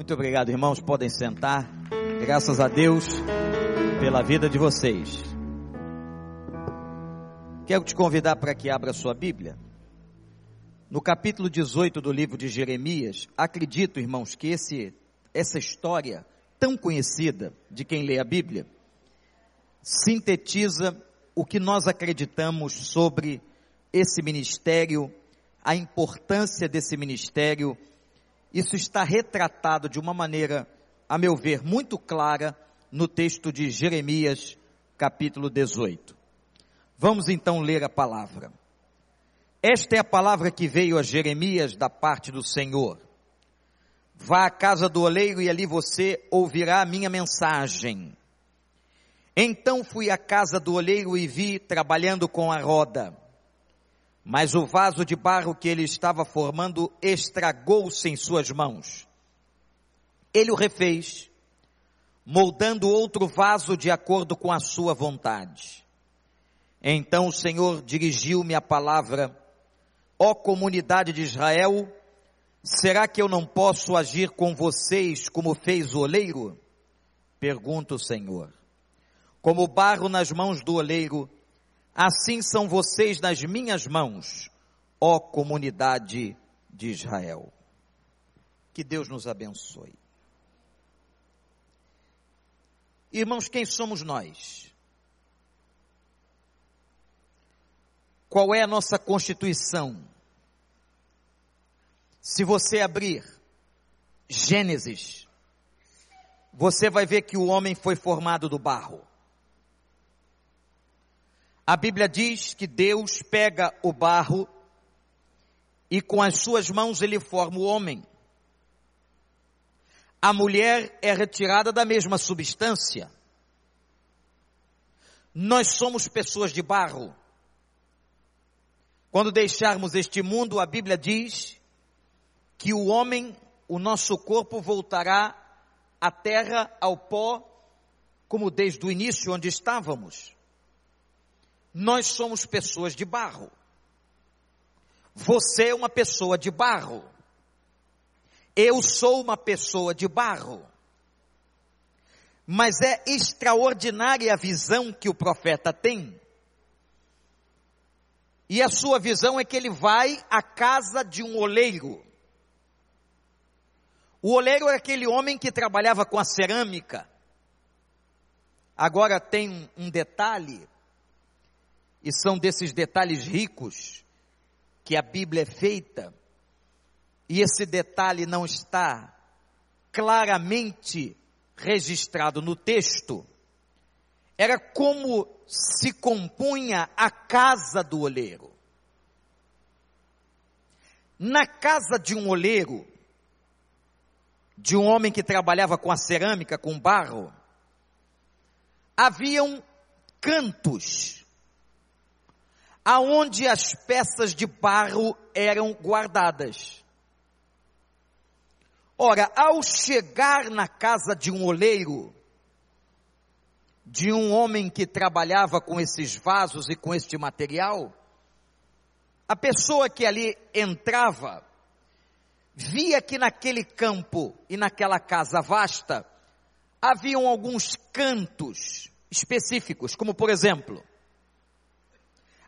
Muito obrigado, irmãos. Podem sentar. Graças a Deus pela vida de vocês. Quero te convidar para que abra sua Bíblia. No capítulo 18 do livro de Jeremias, acredito, irmãos, que esse, essa história tão conhecida de quem lê a Bíblia sintetiza o que nós acreditamos sobre esse ministério, a importância desse ministério isso está retratado de uma maneira, a meu ver, muito clara no texto de Jeremias, capítulo 18. Vamos então ler a palavra. Esta é a palavra que veio a Jeremias da parte do Senhor. Vá à casa do oleiro e ali você ouvirá a minha mensagem. Então fui à casa do oleiro e vi trabalhando com a roda mas o vaso de barro que ele estava formando estragou-se em suas mãos. Ele o refez, moldando outro vaso de acordo com a sua vontade. Então o Senhor dirigiu-me a palavra, ó comunidade de Israel, será que eu não posso agir com vocês como fez o oleiro? Pergunta o Senhor. Como barro nas mãos do oleiro, Assim são vocês nas minhas mãos, ó comunidade de Israel. Que Deus nos abençoe. Irmãos, quem somos nós? Qual é a nossa constituição? Se você abrir Gênesis, você vai ver que o homem foi formado do barro. A Bíblia diz que Deus pega o barro e com as suas mãos ele forma o homem. A mulher é retirada da mesma substância. Nós somos pessoas de barro. Quando deixarmos este mundo, a Bíblia diz que o homem, o nosso corpo voltará à terra, ao pó, como desde o início onde estávamos. Nós somos pessoas de barro. Você é uma pessoa de barro. Eu sou uma pessoa de barro. Mas é extraordinária a visão que o profeta tem. E a sua visão é que ele vai à casa de um oleiro. O oleiro é aquele homem que trabalhava com a cerâmica. Agora tem um detalhe e são desses detalhes ricos que a Bíblia é feita, e esse detalhe não está claramente registrado no texto, era como se compunha a casa do oleiro. Na casa de um oleiro, de um homem que trabalhava com a cerâmica, com barro, haviam cantos aonde as peças de barro eram guardadas. Ora, ao chegar na casa de um oleiro, de um homem que trabalhava com esses vasos e com este material, a pessoa que ali entrava, via que naquele campo e naquela casa vasta, haviam alguns cantos específicos, como por exemplo,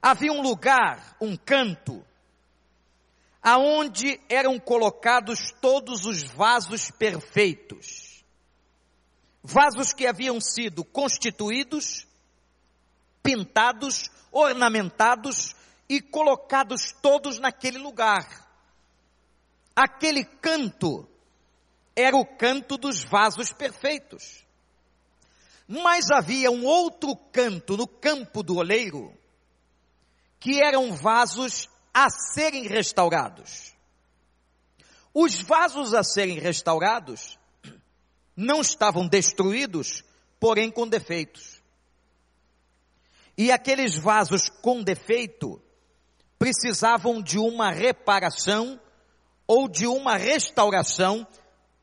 havia um lugar, um canto, aonde eram colocados todos os vasos perfeitos. Vasos que haviam sido constituídos, pintados, ornamentados e colocados todos naquele lugar. Aquele canto era o canto dos vasos perfeitos. Mas havia um outro canto no campo do oleiro, que eram vasos a serem restaurados. Os vasos a serem restaurados não estavam destruídos, porém com defeitos. E aqueles vasos com defeito precisavam de uma reparação ou de uma restauração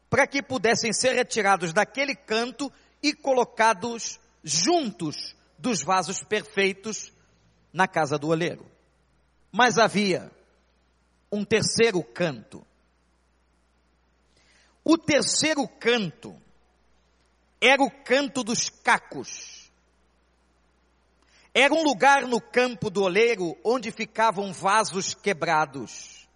para que pudessem ser retirados daquele canto e colocados juntos dos vasos perfeitos na casa do oleiro. Mas havia um terceiro canto. O terceiro canto era o canto dos cacos. Era um lugar no campo do oleiro onde ficavam vasos quebrados.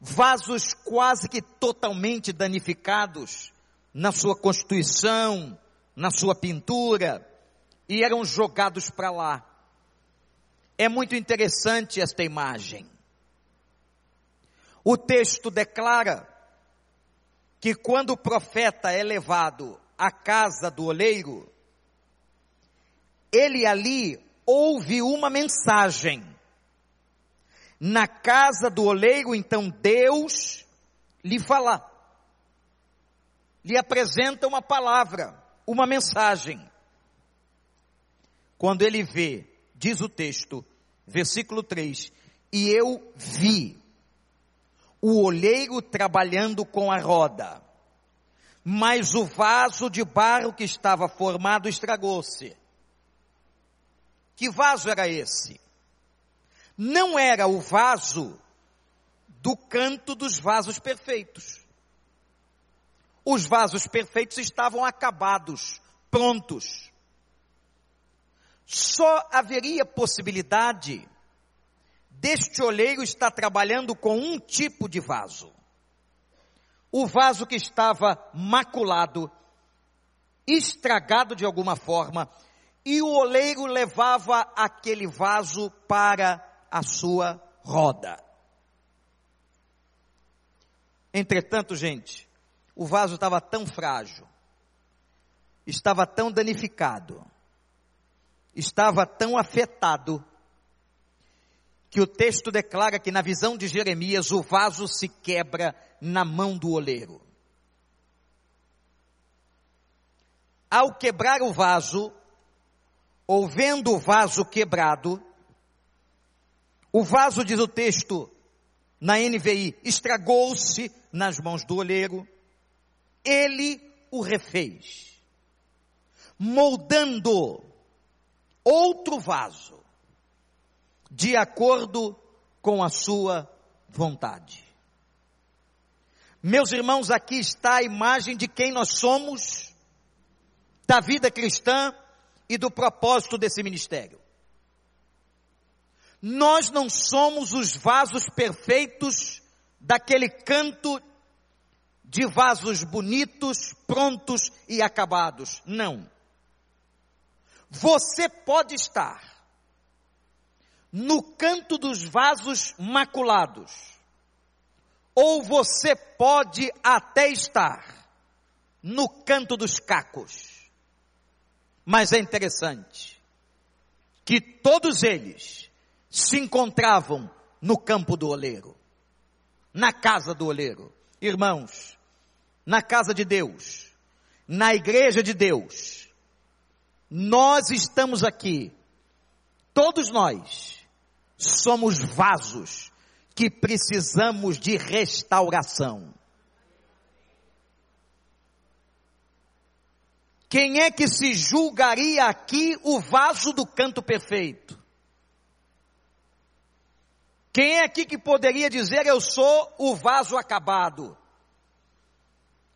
Vasos quase que totalmente danificados na sua constituição, na sua pintura, e eram jogados para lá. É muito interessante esta imagem. O texto declara que quando o profeta é levado à casa do oleiro, ele ali ouve uma mensagem. Na casa do oleiro, então Deus lhe fala, lhe apresenta uma palavra, uma mensagem. Quando ele vê, diz o texto, versículo 3, e eu vi o olheiro trabalhando com a roda, mas o vaso de barro que estava formado estragou-se. Que vaso era esse? Não era o vaso do canto dos vasos perfeitos. Os vasos perfeitos estavam acabados, prontos. Só haveria possibilidade deste olheiro está trabalhando com um tipo de vaso. O vaso que estava maculado, estragado de alguma forma, e o oleiro levava aquele vaso para a sua roda. Entretanto, gente, o vaso estava tão frágil, estava tão danificado, estava tão afetado, que o texto declara que na visão de Jeremias o vaso se quebra na mão do oleiro. Ao quebrar o vaso, ou vendo o vaso quebrado, o vaso, diz o texto na NVI, estragou-se nas mãos do oleiro, ele o refez, moldando outro vaso de acordo com a sua vontade. Meus irmãos, aqui está a imagem de quem nós somos, da vida cristã e do propósito desse ministério. Nós não somos os vasos perfeitos daquele canto de vasos bonitos, prontos e acabados. Não. Você pode estar no canto dos vasos maculados. Ou você pode até estar no canto dos cacos. Mas é interessante que todos eles se encontravam no campo do oleiro, na casa do oleiro. Irmãos, na casa de Deus, na igreja de Deus, nós estamos aqui, todos nós, somos vasos que precisamos de restauração. Quem é que se julgaria aqui o vaso do canto perfeito? Quem é aqui que poderia dizer eu sou o vaso acabado?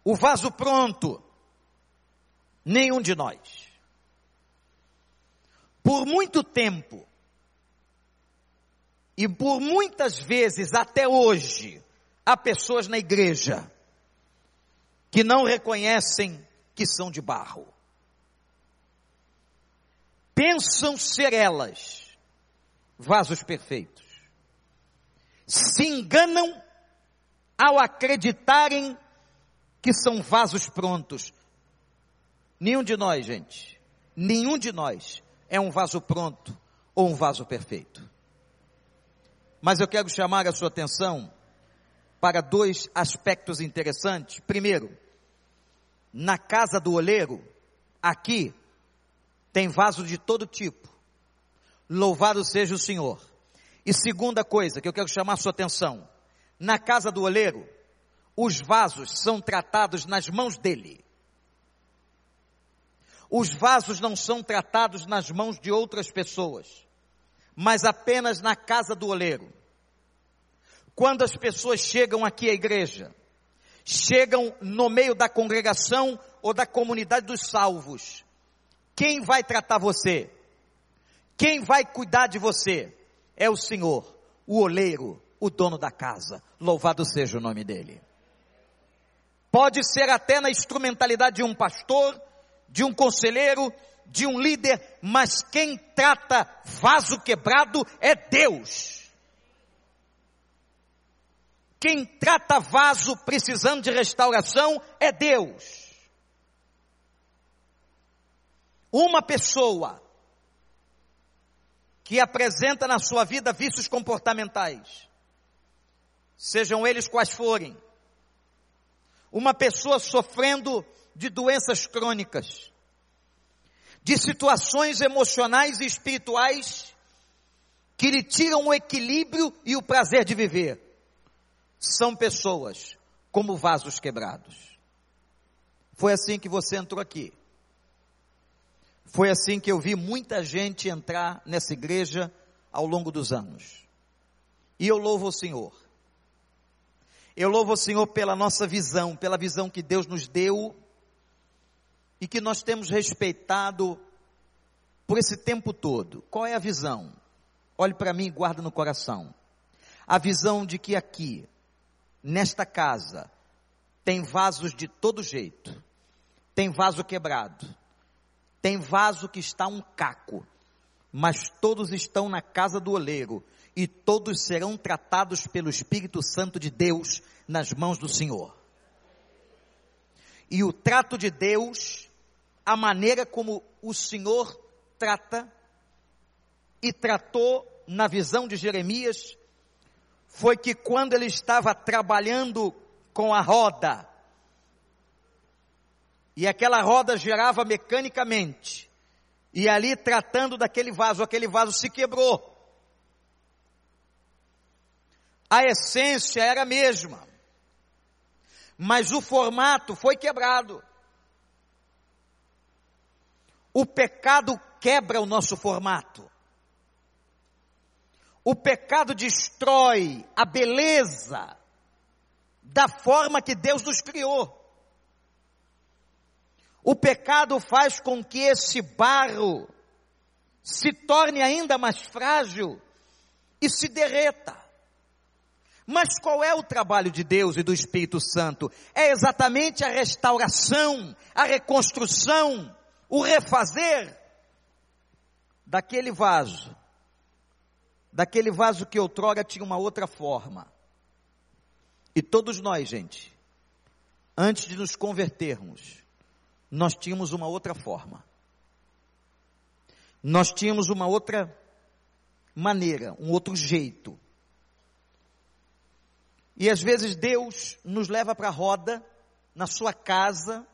O vaso pronto? Nenhum de nós. Por muito tempo, e por muitas vezes, até hoje, há pessoas na igreja que não reconhecem que são de barro. Pensam ser elas vasos perfeitos. Se enganam ao acreditarem que são vasos prontos. Nenhum de nós, gente, nenhum de nós é um vaso pronto ou um vaso perfeito. Mas eu quero chamar a sua atenção para dois aspectos interessantes. Primeiro, na casa do oleiro, aqui, tem vaso de todo tipo. Louvado seja o Senhor. E segunda coisa que eu quero chamar a sua atenção. Na casa do oleiro, os vasos são tratados nas mãos dele. Os vasos não são tratados nas mãos de outras pessoas mas apenas na casa do oleiro. Quando as pessoas chegam aqui à igreja, chegam no meio da congregação ou da comunidade dos salvos. Quem vai tratar você? Quem vai cuidar de você? É o Senhor, o oleiro, o dono da casa. Louvado seja o nome dele. Pode ser até na instrumentalidade de um pastor, de um conselheiro, de um líder, mas quem trata vaso quebrado é Deus. Quem trata vaso precisando de restauração é Deus. Uma pessoa que apresenta na sua vida vícios comportamentais, sejam eles quais forem, uma pessoa sofrendo de doenças crônicas, de situações emocionais e espirituais que lhe tiram o equilíbrio e o prazer de viver são pessoas como vasos quebrados. Foi assim que você entrou aqui. Foi assim que eu vi muita gente entrar nessa igreja ao longo dos anos. E eu louvo o Senhor. Eu louvo o Senhor pela nossa visão, pela visão que Deus nos deu e que nós temos respeitado por esse tempo todo. Qual é a visão? Olhe para mim e guarda no coração. A visão de que aqui nesta casa tem vasos de todo jeito. Tem vaso quebrado. Tem vaso que está um caco. Mas todos estão na casa do oleiro e todos serão tratados pelo Espírito Santo de Deus nas mãos do Senhor. E o trato de Deus, a maneira como o Senhor trata e tratou na visão de Jeremias, foi que quando ele estava trabalhando com a roda, e aquela roda girava mecanicamente, e ali tratando daquele vaso, aquele vaso se quebrou. A essência era a mesma, mas o formato foi quebrado. O pecado quebra o nosso formato. O pecado destrói a beleza da forma que Deus nos criou. O pecado faz com que esse barro se torne ainda mais frágil e se derreta. Mas qual é o trabalho de Deus e do Espírito Santo? É exatamente a restauração, a reconstrução, o refazer daquele vaso daquele vaso que outrora tinha uma outra forma. E todos nós, gente, antes de nos convertermos, nós tínhamos uma outra forma. Nós tínhamos uma outra maneira, um outro jeito. E às vezes Deus nos leva para a roda, na sua casa,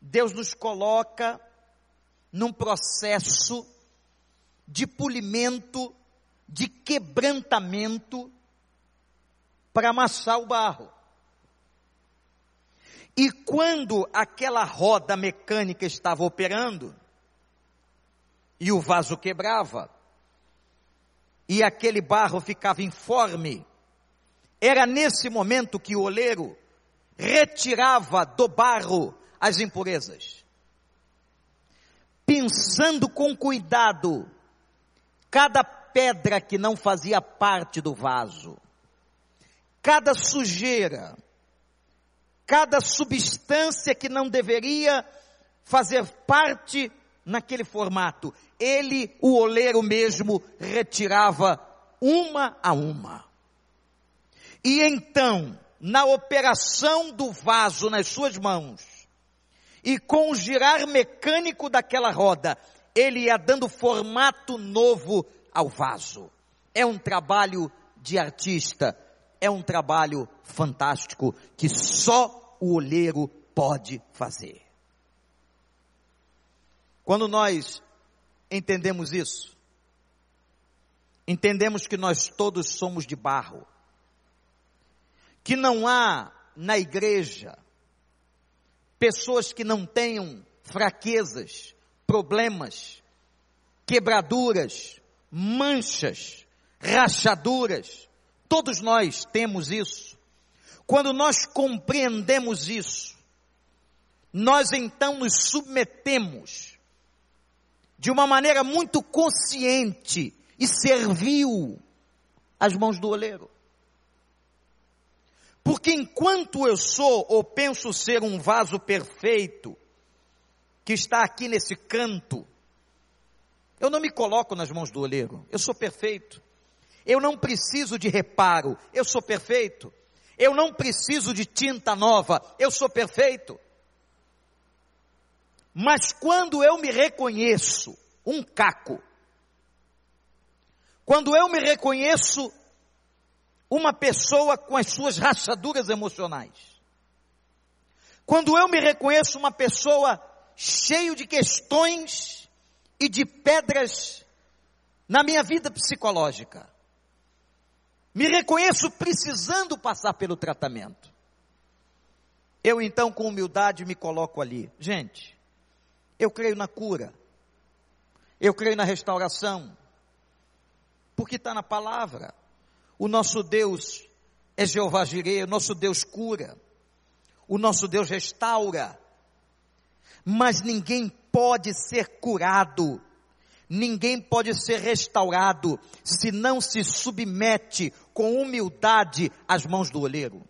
Deus nos coloca num processo de polimento, de quebrantamento para amassar o barro. E quando aquela roda mecânica estava operando, e o vaso quebrava, e aquele barro ficava informe, era nesse momento que o oleiro retirava do barro as impurezas. Pensando com cuidado cada pedra que não fazia parte do vaso, cada sujeira, cada substância que não deveria fazer parte naquele formato, ele, o oleiro mesmo, retirava uma a uma. E então, na operação do vaso nas suas mãos, e com o girar mecânico daquela roda, ele ia dando formato novo ao vaso. É um trabalho de artista, é um trabalho fantástico que só o olheiro pode fazer. Quando nós entendemos isso, entendemos que nós todos somos de barro, que não há na igreja pessoas que não tenham fraquezas, problemas, quebraduras, manchas, rachaduras. Todos nós temos isso. Quando nós compreendemos isso, nós então nos submetemos de uma maneira muito consciente e servil às mãos do oleiro. Porque enquanto eu sou ou penso ser um vaso perfeito, que está aqui nesse canto, eu não me coloco nas mãos do oleiro, eu sou perfeito. Eu não preciso de reparo, eu sou perfeito. Eu não preciso de tinta nova, eu sou perfeito. Mas quando eu me reconheço um caco, quando eu me reconheço uma pessoa com as suas rachaduras emocionais. Quando eu me reconheço uma pessoa cheio de questões e de pedras na minha vida psicológica. Me reconheço precisando passar pelo tratamento. Eu então, com humildade, me coloco ali. Gente, eu creio na cura. Eu creio na restauração. Porque está na palavra. O nosso Deus é Jeová Jireh, o nosso Deus cura, o nosso Deus restaura. Mas ninguém pode ser curado, ninguém pode ser restaurado se não se submete com humildade às mãos do olheiro.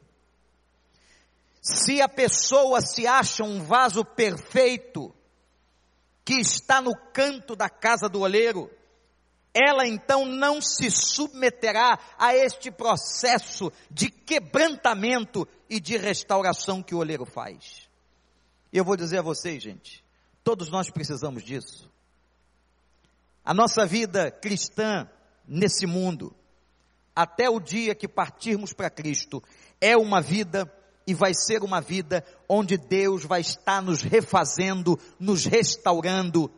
Se a pessoa se acha um vaso perfeito, que está no canto da casa do olheiro, ela então não se submeterá a este processo de quebrantamento e de restauração que o oleiro faz. E eu vou dizer a vocês, gente, todos nós precisamos disso. A nossa vida cristã nesse mundo, até o dia que partirmos para Cristo, é uma vida e vai ser uma vida onde Deus vai estar nos refazendo, nos restaurando,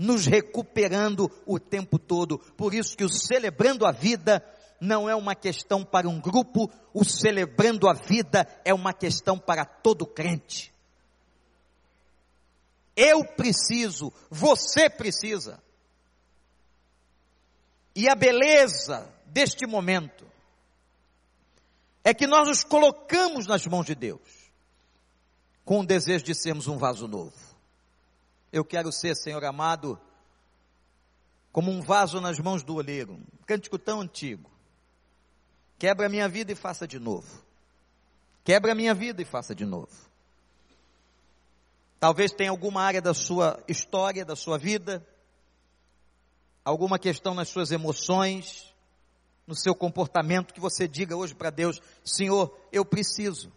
nos recuperando o tempo todo. Por isso que o celebrando a vida não é uma questão para um grupo, o celebrando a vida é uma questão para todo crente. Eu preciso, você precisa. E a beleza deste momento é que nós nos colocamos nas mãos de Deus, com o desejo de sermos um vaso novo. Eu quero ser, Senhor amado, como um vaso nas mãos do oleiro, um cântico tão antigo. Quebra a minha vida e faça de novo. Quebra a minha vida e faça de novo. Talvez tenha alguma área da sua história, da sua vida, alguma questão nas suas emoções, no seu comportamento, que você diga hoje para Deus: Senhor, eu preciso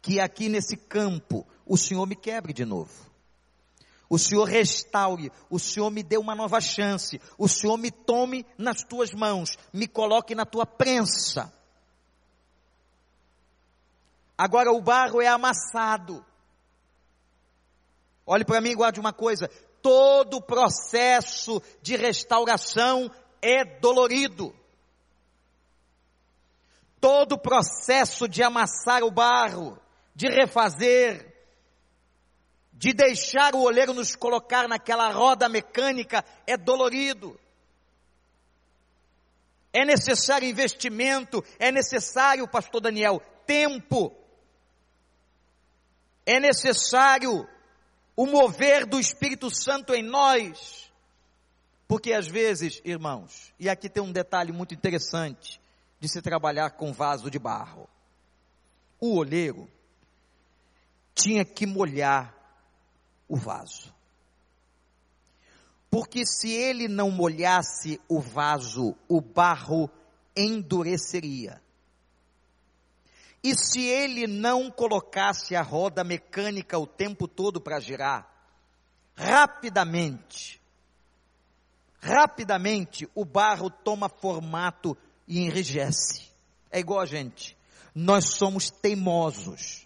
que aqui nesse campo o Senhor me quebre de novo o Senhor restaure, o Senhor me dê uma nova chance, o Senhor me tome nas tuas mãos, me coloque na tua prensa. Agora o barro é amassado. Olhe para mim e guarde uma coisa: todo processo de restauração é dolorido. Todo processo de amassar o barro, de refazer, de deixar o olheiro nos colocar naquela roda mecânica é dolorido. É necessário investimento, é necessário, pastor Daniel, tempo. É necessário o mover do Espírito Santo em nós. Porque às vezes, irmãos, e aqui tem um detalhe muito interessante de se trabalhar com vaso de barro. O olheiro tinha que molhar o vaso. Porque se ele não molhasse o vaso, o barro endureceria. E se ele não colocasse a roda mecânica o tempo todo para girar, rapidamente, rapidamente o barro toma formato e enrijece. É igual a gente. Nós somos teimosos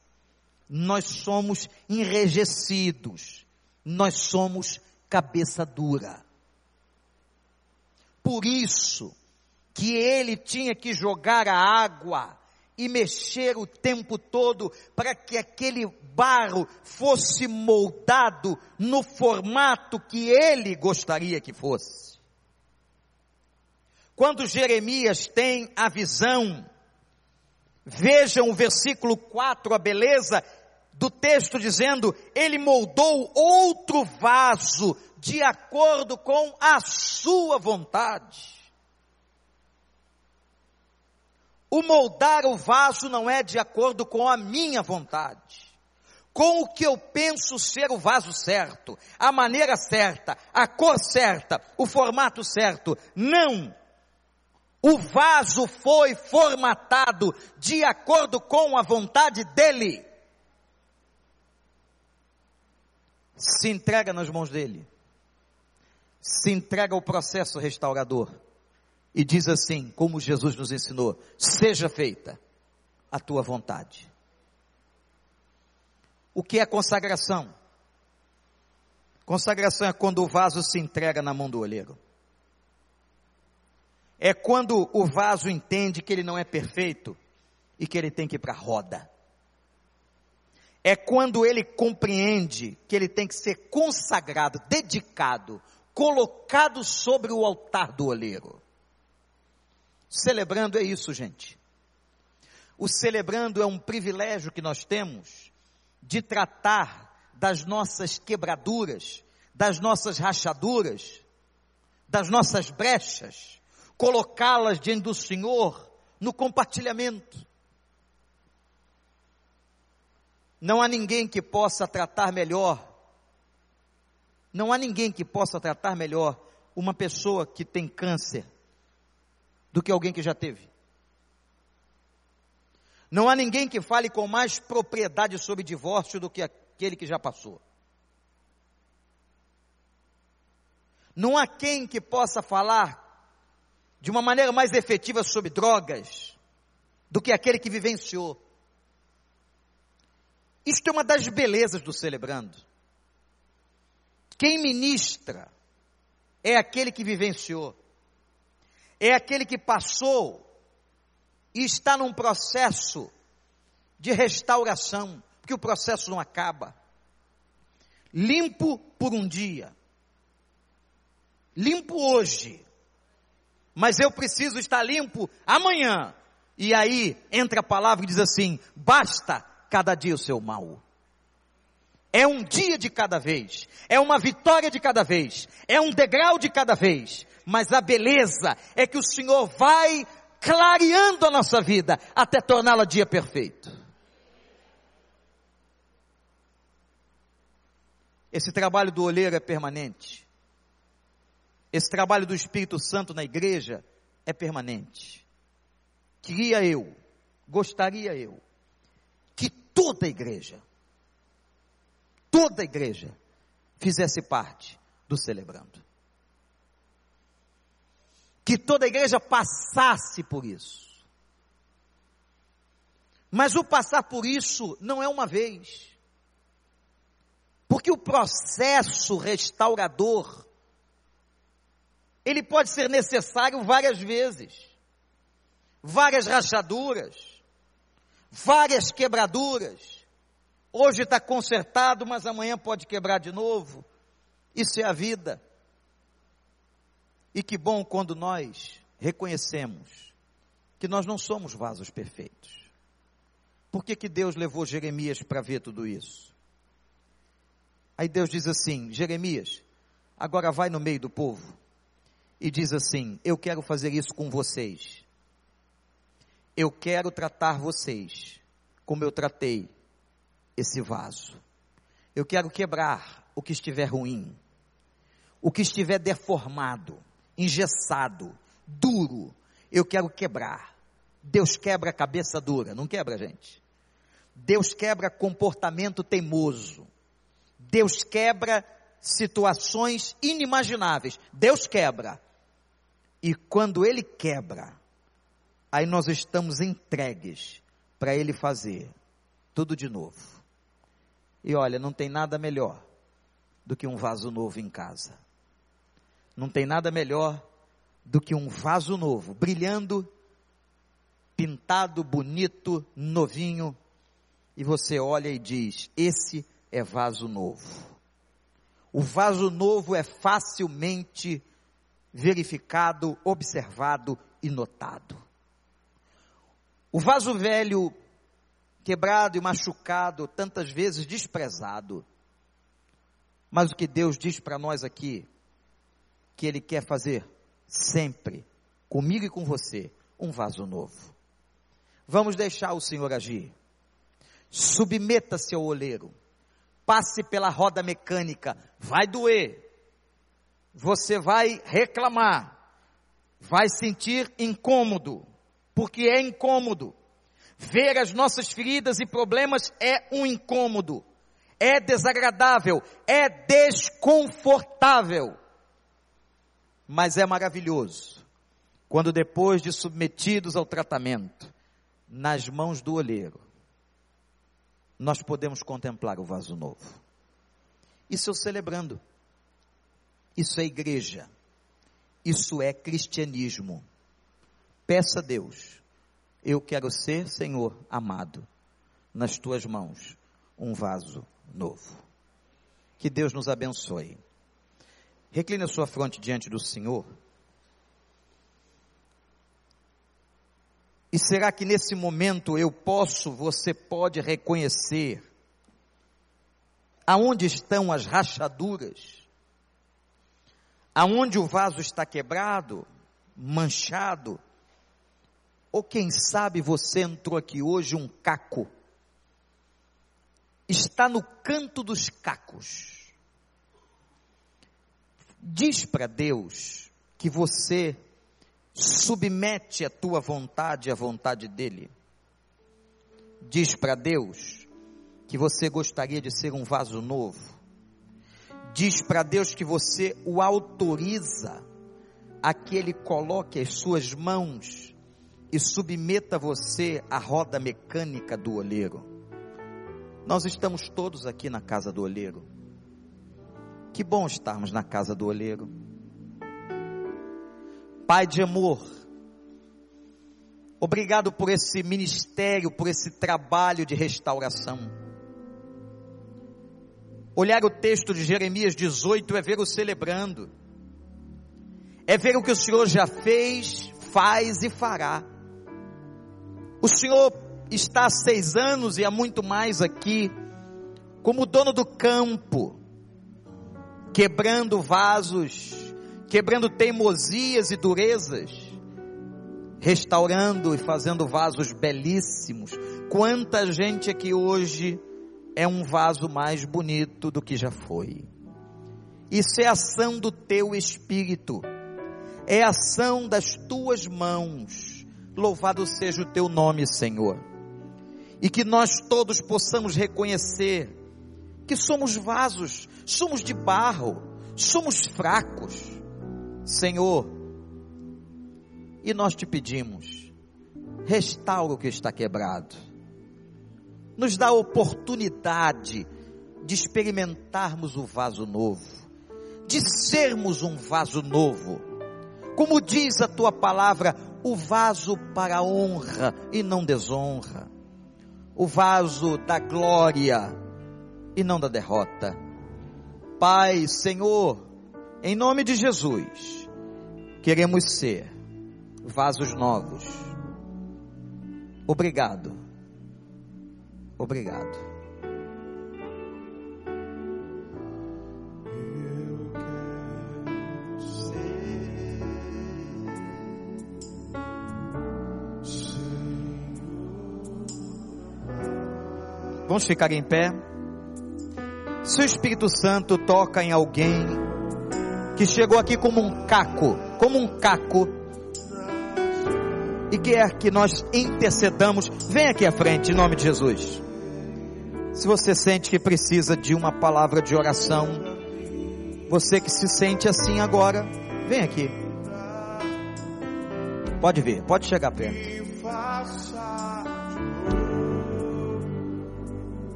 nós somos enrijecidos, nós somos cabeça dura. Por isso que ele tinha que jogar a água e mexer o tempo todo para que aquele barro fosse moldado no formato que ele gostaria que fosse. Quando Jeremias tem a visão Vejam o versículo 4, a beleza do texto dizendo: Ele moldou outro vaso de acordo com a sua vontade. O moldar o vaso não é de acordo com a minha vontade, com o que eu penso ser o vaso certo, a maneira certa, a cor certa, o formato certo. Não! O vaso foi formatado de acordo com a vontade dele. Se entrega nas mãos dele. Se entrega ao processo restaurador e diz assim, como Jesus nos ensinou: seja feita a tua vontade. O que é consagração? Consagração é quando o vaso se entrega na mão do olheiro. É quando o vaso entende que ele não é perfeito e que ele tem que ir para a roda. É quando ele compreende que ele tem que ser consagrado, dedicado, colocado sobre o altar do olheiro. Celebrando é isso, gente. O celebrando é um privilégio que nós temos de tratar das nossas quebraduras, das nossas rachaduras, das nossas brechas, colocá-las diante do Senhor no compartilhamento. Não há ninguém que possa tratar melhor, não há ninguém que possa tratar melhor uma pessoa que tem câncer do que alguém que já teve. Não há ninguém que fale com mais propriedade sobre divórcio do que aquele que já passou. Não há quem que possa falar de uma maneira mais efetiva sobre drogas do que aquele que vivenciou. Isto é uma das belezas do celebrando. Quem ministra é aquele que vivenciou é aquele que passou e está num processo de restauração, porque o processo não acaba. Limpo por um dia, limpo hoje, mas eu preciso estar limpo amanhã. E aí entra a palavra e diz assim: basta cada dia o seu mal. É um dia de cada vez, é uma vitória de cada vez, é um degrau de cada vez mas a beleza é que o Senhor vai clareando a nossa vida até torná-la dia perfeito. Esse trabalho do olheiro é permanente. Esse trabalho do Espírito Santo na igreja é permanente. Queria eu, gostaria eu, toda a igreja, toda a igreja, fizesse parte do celebrando que toda a igreja passasse por isso. Mas o passar por isso não é uma vez. Porque o processo restaurador, ele pode ser necessário várias vezes. Várias rachaduras, várias quebraduras. Hoje está consertado, mas amanhã pode quebrar de novo. Isso é a vida. E que bom quando nós reconhecemos que nós não somos vasos perfeitos. Por que, que Deus levou Jeremias para ver tudo isso? Aí Deus diz assim: Jeremias, agora vai no meio do povo e diz assim: Eu quero fazer isso com vocês. Eu quero tratar vocês como eu tratei esse vaso. Eu quero quebrar o que estiver ruim, o que estiver deformado, engessado, duro. Eu quero quebrar. Deus quebra a cabeça dura, não quebra, gente. Deus quebra comportamento teimoso. Deus quebra situações inimagináveis. Deus quebra. E quando Ele quebra, aí nós estamos entregues para Ele fazer tudo de novo. E olha, não tem nada melhor do que um vaso novo em casa. Não tem nada melhor do que um vaso novo, brilhando, pintado, bonito, novinho, e você olha e diz: Esse é vaso novo. O vaso novo é facilmente verificado, observado e notado. O vaso velho, quebrado e machucado, tantas vezes desprezado. Mas o que Deus diz para nós aqui, que Ele quer fazer sempre, comigo e com você, um vaso novo. Vamos deixar o Senhor agir. Submeta-se ao oleiro. Passe pela roda mecânica. Vai doer. Você vai reclamar. Vai sentir incômodo. Porque é incômodo. Ver as nossas feridas e problemas é um incômodo. É desagradável. É desconfortável. Mas é maravilhoso. Quando depois de submetidos ao tratamento, nas mãos do olheiro, nós podemos contemplar o vaso novo. Isso eu celebrando. Isso é igreja. Isso é cristianismo. Peça a Deus, eu quero ser, Senhor amado, nas tuas mãos, um vaso novo. Que Deus nos abençoe. Recline a sua fronte diante do Senhor. E será que nesse momento eu posso, você pode reconhecer aonde estão as rachaduras? Aonde o vaso está quebrado, manchado? Ou quem sabe você entrou aqui hoje um caco? Está no canto dos cacos. Diz para Deus que você submete a tua vontade à vontade dele. Diz para Deus que você gostaria de ser um vaso novo. Diz para Deus que você o autoriza a que ele coloque as suas mãos e submeta você à roda mecânica do olheiro. Nós estamos todos aqui na casa do olheiro. Que bom estarmos na casa do olheiro. Pai de amor, obrigado por esse ministério, por esse trabalho de restauração. Olhar o texto de Jeremias 18 é ver o celebrando, é ver o que o Senhor já fez, faz e fará. O Senhor está há seis anos e há muito mais aqui, como dono do campo, quebrando vasos, quebrando teimosias e durezas, restaurando e fazendo vasos belíssimos. Quanta gente aqui hoje é um vaso mais bonito do que já foi. Isso é ação do teu espírito, é ação das tuas mãos. Louvado seja o teu nome, Senhor. E que nós todos possamos reconhecer que somos vasos, somos de barro, somos fracos. Senhor, e nós te pedimos, restaura o que está quebrado, nos dá a oportunidade de experimentarmos o vaso novo, de sermos um vaso novo, como diz a tua palavra, o vaso para honra e não desonra, o vaso da glória e não da derrota. Pai, Senhor, em nome de Jesus, queremos ser vasos novos. Obrigado. Obrigado. Vamos ficar em pé. Se o Espírito Santo toca em alguém, que chegou aqui como um caco, como um caco, e quer que nós intercedamos, vem aqui à frente, em nome de Jesus. Se você sente que precisa de uma palavra de oração, você que se sente assim agora, vem aqui. Pode vir, pode chegar perto.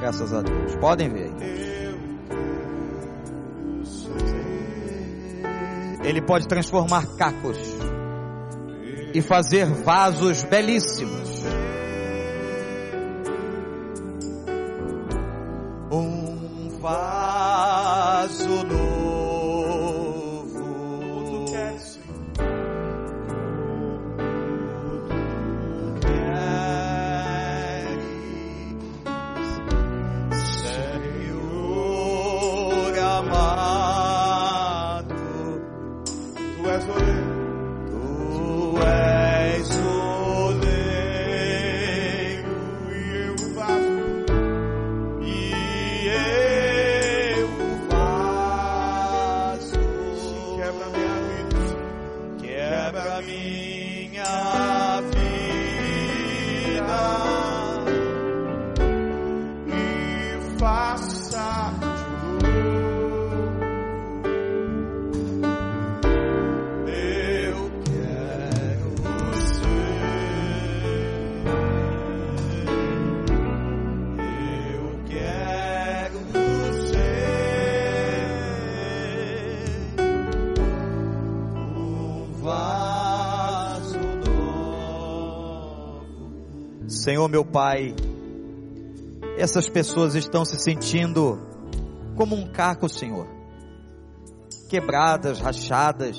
Graças a Deus. Podem ver. Ele pode transformar cacos e fazer vasos belíssimos. Senhor meu Pai, essas pessoas estão se sentindo como um caco, Senhor. Quebradas, rachadas,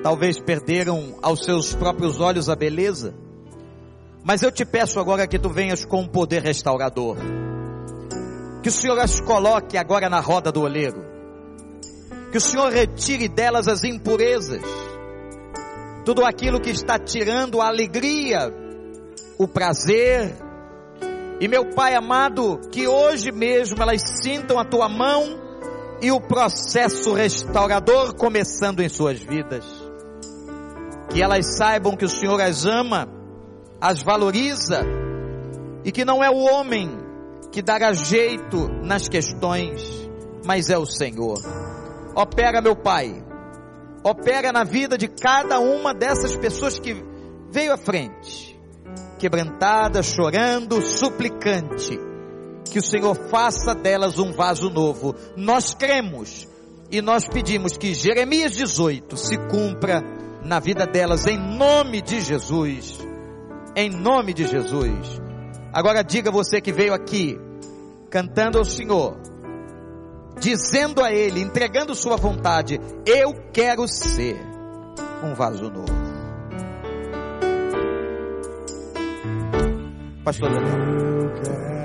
talvez perderam aos seus próprios olhos a beleza. Mas eu te peço agora que tu venhas com um poder restaurador. Que o Senhor as coloque agora na roda do oleiro. Que o Senhor retire delas as impurezas. Tudo aquilo que está tirando a alegria, o prazer. E meu Pai amado, que hoje mesmo elas sintam a tua mão e o processo restaurador começando em suas vidas. Que elas saibam que o Senhor as ama, as valoriza e que não é o homem que dará jeito nas questões, mas é o Senhor. Opera, meu Pai, opera na vida de cada uma dessas pessoas que veio à frente, quebrantada, chorando, suplicante, que o Senhor faça delas um vaso novo. Nós cremos e nós pedimos que Jeremias 18 se cumpra na vida delas, em nome de Jesus. Em nome de Jesus. Agora diga você que veio aqui, cantando ao Senhor, dizendo a Ele, entregando sua vontade, eu quero ser um vaso novo. Pastor Daniel.